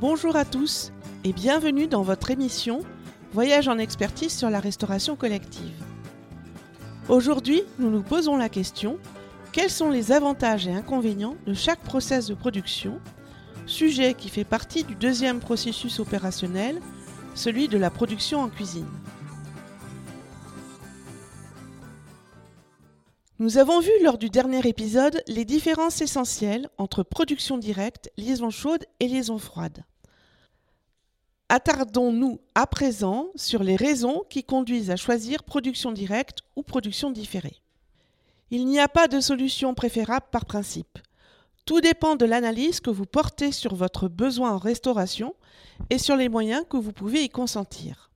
Bonjour à tous et bienvenue dans votre émission Voyage en expertise sur la restauration collective. Aujourd'hui, nous nous posons la question quels sont les avantages et inconvénients de chaque process de production, sujet qui fait partie du deuxième processus opérationnel, celui de la production en cuisine. Nous avons vu lors du dernier épisode les différences essentielles entre production directe, liaison chaude et liaison froide. Attardons-nous à présent sur les raisons qui conduisent à choisir production directe ou production différée. Il n'y a pas de solution préférable par principe. Tout dépend de l'analyse que vous portez sur votre besoin en restauration et sur les moyens que vous pouvez y consentir.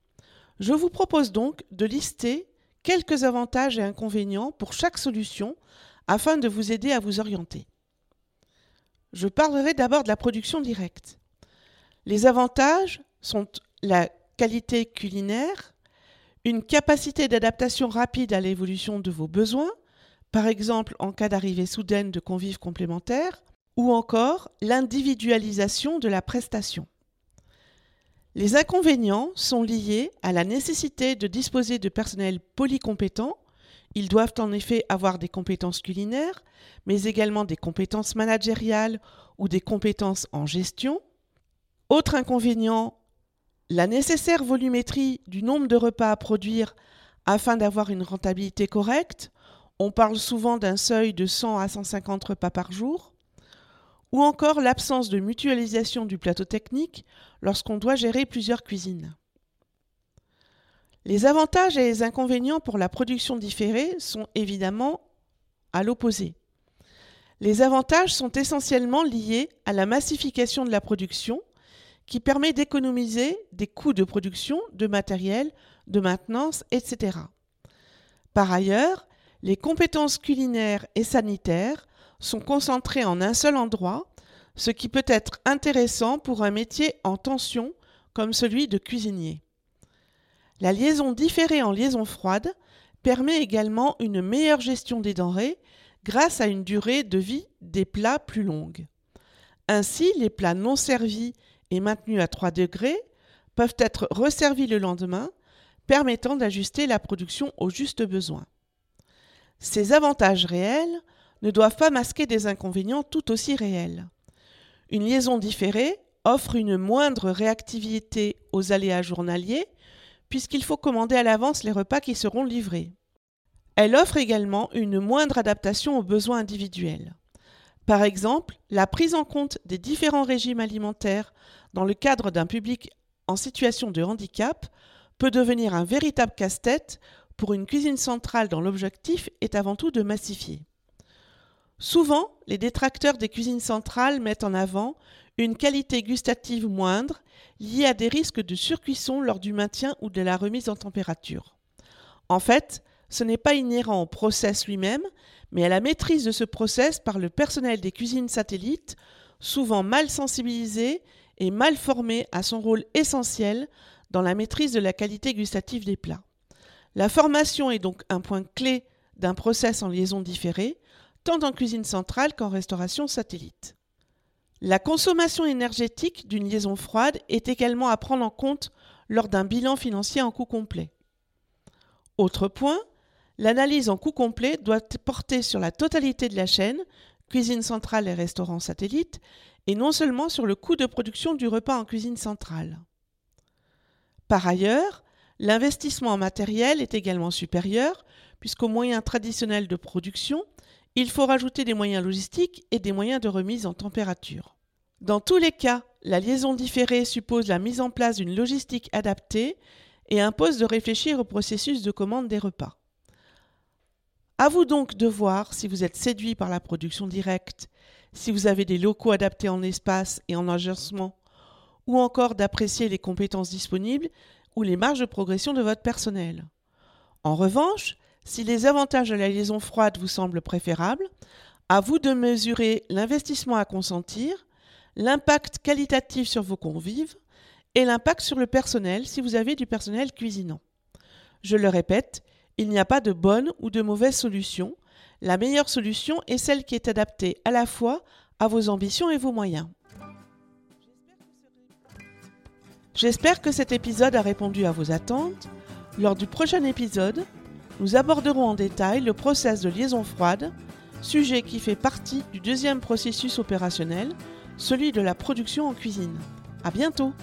Je vous propose donc de lister quelques avantages et inconvénients pour chaque solution afin de vous aider à vous orienter. Je parlerai d'abord de la production directe. Les avantages sont la qualité culinaire, une capacité d'adaptation rapide à l'évolution de vos besoins, par exemple en cas d'arrivée soudaine de convives complémentaires, ou encore l'individualisation de la prestation. Les inconvénients sont liés à la nécessité de disposer de personnel polycompétent. Ils doivent en effet avoir des compétences culinaires, mais également des compétences managériales ou des compétences en gestion. Autre inconvénient, la nécessaire volumétrie du nombre de repas à produire afin d'avoir une rentabilité correcte. On parle souvent d'un seuil de 100 à 150 repas par jour ou encore l'absence de mutualisation du plateau technique lorsqu'on doit gérer plusieurs cuisines. Les avantages et les inconvénients pour la production différée sont évidemment à l'opposé. Les avantages sont essentiellement liés à la massification de la production qui permet d'économiser des coûts de production, de matériel, de maintenance, etc. Par ailleurs, les compétences culinaires et sanitaires sont concentrés en un seul endroit, ce qui peut être intéressant pour un métier en tension comme celui de cuisinier. La liaison différée en liaison froide permet également une meilleure gestion des denrées grâce à une durée de vie des plats plus longue. Ainsi, les plats non servis et maintenus à 3 degrés peuvent être resservis le lendemain, permettant d'ajuster la production au juste besoin. Ces avantages réels ne doivent pas masquer des inconvénients tout aussi réels. Une liaison différée offre une moindre réactivité aux aléas journaliers puisqu'il faut commander à l'avance les repas qui seront livrés. Elle offre également une moindre adaptation aux besoins individuels. Par exemple, la prise en compte des différents régimes alimentaires dans le cadre d'un public en situation de handicap peut devenir un véritable casse-tête pour une cuisine centrale dont l'objectif est avant tout de massifier. Souvent, les détracteurs des cuisines centrales mettent en avant une qualité gustative moindre liée à des risques de surcuisson lors du maintien ou de la remise en température. En fait, ce n'est pas inhérent au process lui-même, mais à la maîtrise de ce process par le personnel des cuisines satellites, souvent mal sensibilisé et mal formé à son rôle essentiel dans la maîtrise de la qualité gustative des plats. La formation est donc un point clé d'un process en liaison différée, tant en cuisine centrale qu'en restauration satellite. La consommation énergétique d'une liaison froide est également à prendre en compte lors d'un bilan financier en coût complet. Autre point, l'analyse en coût complet doit porter sur la totalité de la chaîne, cuisine centrale et restaurant satellite, et non seulement sur le coût de production du repas en cuisine centrale. Par ailleurs, l'investissement en matériel est également supérieur, puisqu'aux moyens traditionnels de production, il faut rajouter des moyens logistiques et des moyens de remise en température. Dans tous les cas, la liaison différée suppose la mise en place d'une logistique adaptée et impose de réfléchir au processus de commande des repas. À vous donc de voir si vous êtes séduit par la production directe, si vous avez des locaux adaptés en espace et en agencement, ou encore d'apprécier les compétences disponibles ou les marges de progression de votre personnel. En revanche, si les avantages de la liaison froide vous semblent préférables, à vous de mesurer l'investissement à consentir, l'impact qualitatif sur vos convives et l'impact sur le personnel si vous avez du personnel cuisinant. Je le répète, il n'y a pas de bonne ou de mauvaise solution. La meilleure solution est celle qui est adaptée à la fois à vos ambitions et vos moyens. J'espère que cet épisode a répondu à vos attentes. Lors du prochain épisode, nous aborderons en détail le process de liaison froide, sujet qui fait partie du deuxième processus opérationnel, celui de la production en cuisine. À bientôt!